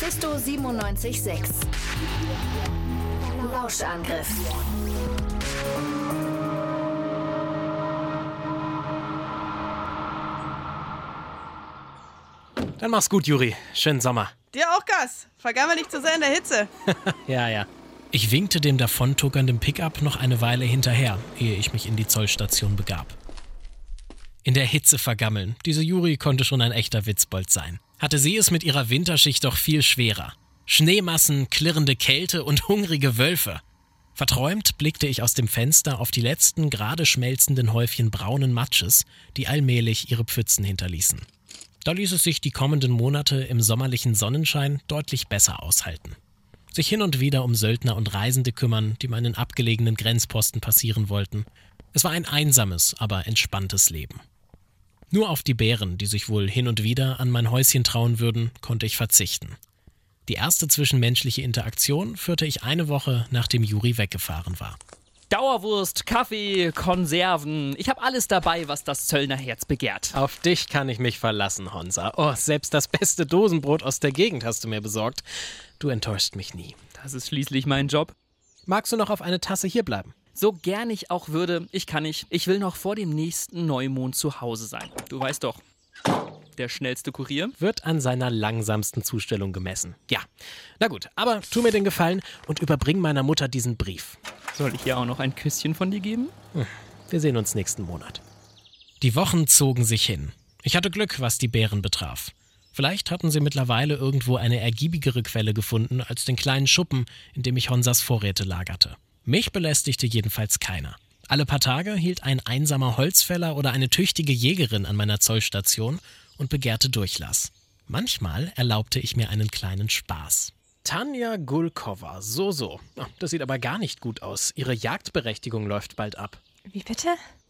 Mephisto 97.6. Lauschangriff. Dann mach's gut, Juri. Schönen Sommer. Dir auch Gas. Vergammel nicht zu sehr in der Hitze. Ja, ja. Ich winkte dem davontuckernden Pickup noch eine Weile hinterher, ehe ich mich in die Zollstation begab. In der Hitze vergammeln. Diese Juri konnte schon ein echter Witzbold sein. Hatte sie es mit ihrer Winterschicht doch viel schwerer. Schneemassen, klirrende Kälte und hungrige Wölfe. Verträumt blickte ich aus dem Fenster auf die letzten gerade schmelzenden Häufchen braunen Matsches, die allmählich ihre Pfützen hinterließen. Da ließ es sich die kommenden Monate im sommerlichen Sonnenschein deutlich besser aushalten. Sich hin und wieder um Söldner und Reisende kümmern, die meinen abgelegenen Grenzposten passieren wollten. Es war ein einsames, aber entspanntes Leben. Nur auf die Bären, die sich wohl hin und wieder an mein Häuschen trauen würden, konnte ich verzichten. Die erste zwischenmenschliche Interaktion führte ich eine Woche, nachdem Juri weggefahren war. Dauerwurst, Kaffee, Konserven. Ich habe alles dabei, was das Zöllnerherz begehrt. Auf dich kann ich mich verlassen, Honsa. Oh, selbst das beste Dosenbrot aus der Gegend hast du mir besorgt. Du enttäuschst mich nie. Das ist schließlich mein Job. Magst du noch auf eine Tasse hierbleiben? So gern ich auch würde, ich kann nicht. Ich will noch vor dem nächsten Neumond zu Hause sein. Du weißt doch. Der schnellste Kurier. Wird an seiner langsamsten Zustellung gemessen. Ja. Na gut, aber tu mir den Gefallen und überbring meiner Mutter diesen Brief. Soll ich ihr auch noch ein Küsschen von dir geben? Wir sehen uns nächsten Monat. Die Wochen zogen sich hin. Ich hatte Glück, was die Bären betraf. Vielleicht hatten sie mittlerweile irgendwo eine ergiebigere Quelle gefunden als den kleinen Schuppen, in dem ich Honsas Vorräte lagerte. Mich belästigte jedenfalls keiner. Alle paar Tage hielt ein einsamer Holzfäller oder eine tüchtige Jägerin an meiner Zollstation und begehrte Durchlass. Manchmal erlaubte ich mir einen kleinen Spaß. Tanja Gulkova, so so. Ah, Das sieht aber gar nicht gut aus. Ihre Jagdberechtigung läuft bald ab. Wie bitte?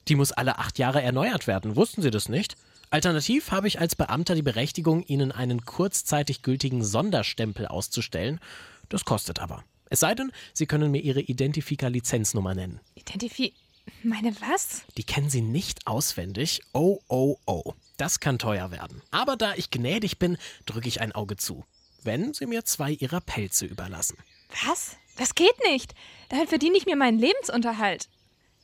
Die muss alle acht Jahre erneuert werden. Wussten Sie das nicht? Alternativ habe ich als Beamter die Berechtigung, Ihnen einen kurzzeitig gültigen Sonderstempel auszustellen. Das kostet aber. Es sei denn, Sie können mir Ihre Identifika-Lizenznummer nennen. Identifi. Meine was? Die kennen Sie nicht auswendig. Oh, oh, oh. Das kann teuer werden. Aber da ich gnädig bin, drücke ich ein Auge zu. Wenn Sie mir zwei Ihrer Pelze überlassen. Was? Das geht nicht. Damit verdiene ich mir meinen Lebensunterhalt.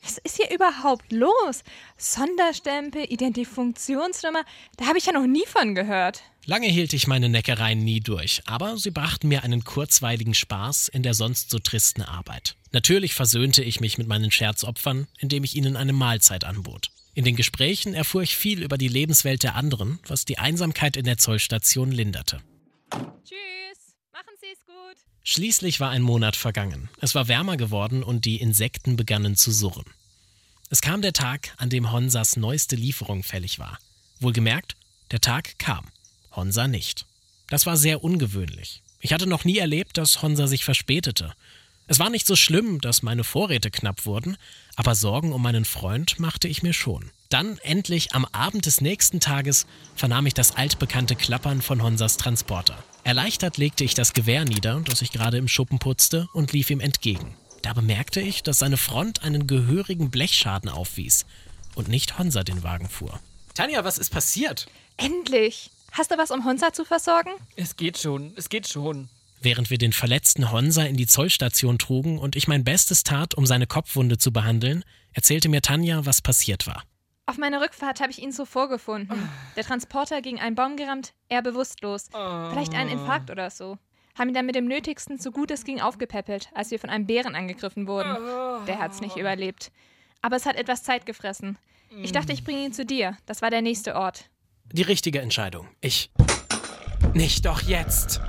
Was ist hier überhaupt los? Sonderstempel, Identifikationsnummer, da habe ich ja noch nie von gehört. Lange hielt ich meine Neckereien nie durch, aber sie brachten mir einen kurzweiligen Spaß in der sonst so tristen Arbeit. Natürlich versöhnte ich mich mit meinen Scherzopfern, indem ich ihnen eine Mahlzeit anbot. In den Gesprächen erfuhr ich viel über die Lebenswelt der anderen, was die Einsamkeit in der Zollstation linderte. Tschüss. Machen Sie es gut. Schließlich war ein Monat vergangen. Es war wärmer geworden und die Insekten begannen zu surren. Es kam der Tag, an dem Honsas neueste Lieferung fällig war. Wohlgemerkt, der Tag kam. Honsa nicht. Das war sehr ungewöhnlich. Ich hatte noch nie erlebt, dass Honsa sich verspätete. Es war nicht so schlimm, dass meine Vorräte knapp wurden, aber Sorgen um meinen Freund machte ich mir schon. Dann, endlich am Abend des nächsten Tages, vernahm ich das altbekannte Klappern von Honsas Transporter. Erleichtert legte ich das Gewehr nieder, das ich gerade im Schuppen putzte, und lief ihm entgegen. Da bemerkte ich, dass seine Front einen gehörigen Blechschaden aufwies und nicht Honsa den Wagen fuhr. Tanja, was ist passiert? Endlich. Hast du was, um Honza zu versorgen? Es geht schon, es geht schon. Während wir den verletzten Honsa in die Zollstation trugen und ich mein Bestes tat, um seine Kopfwunde zu behandeln, erzählte mir Tanja, was passiert war. Auf meiner Rückfahrt habe ich ihn so vorgefunden. Der Transporter gegen einen Baum gerammt, er bewusstlos. Vielleicht ein Infarkt oder so. Haben ihn dann mit dem Nötigsten, so gut es ging, aufgepäppelt, als wir von einem Bären angegriffen wurden. Der hat's nicht überlebt. Aber es hat etwas Zeit gefressen. Ich dachte, ich bringe ihn zu dir. Das war der nächste Ort. Die richtige Entscheidung. Ich. Nicht doch jetzt.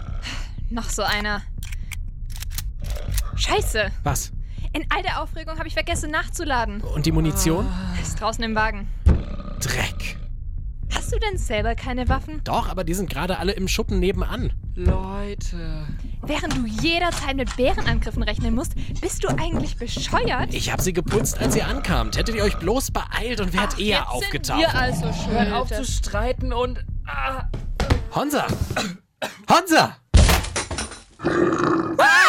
Noch so einer. Scheiße! Was? In all der Aufregung habe ich vergessen nachzuladen. Und die Munition? Ist draußen im Wagen. Dreck. Hast du denn selber keine Waffen? Doch, aber die sind gerade alle im Schuppen nebenan. Leute. Während du jederzeit mit Bärenangriffen rechnen musst, bist du eigentlich bescheuert? Ich habe sie geputzt, als ihr ankamt. Hättet ihr euch bloß beeilt und wärt eher Jetzt aufgetaucht. Sind wir also. Hört auf zu streiten und. Ah. Honsa! Honsa! Ah!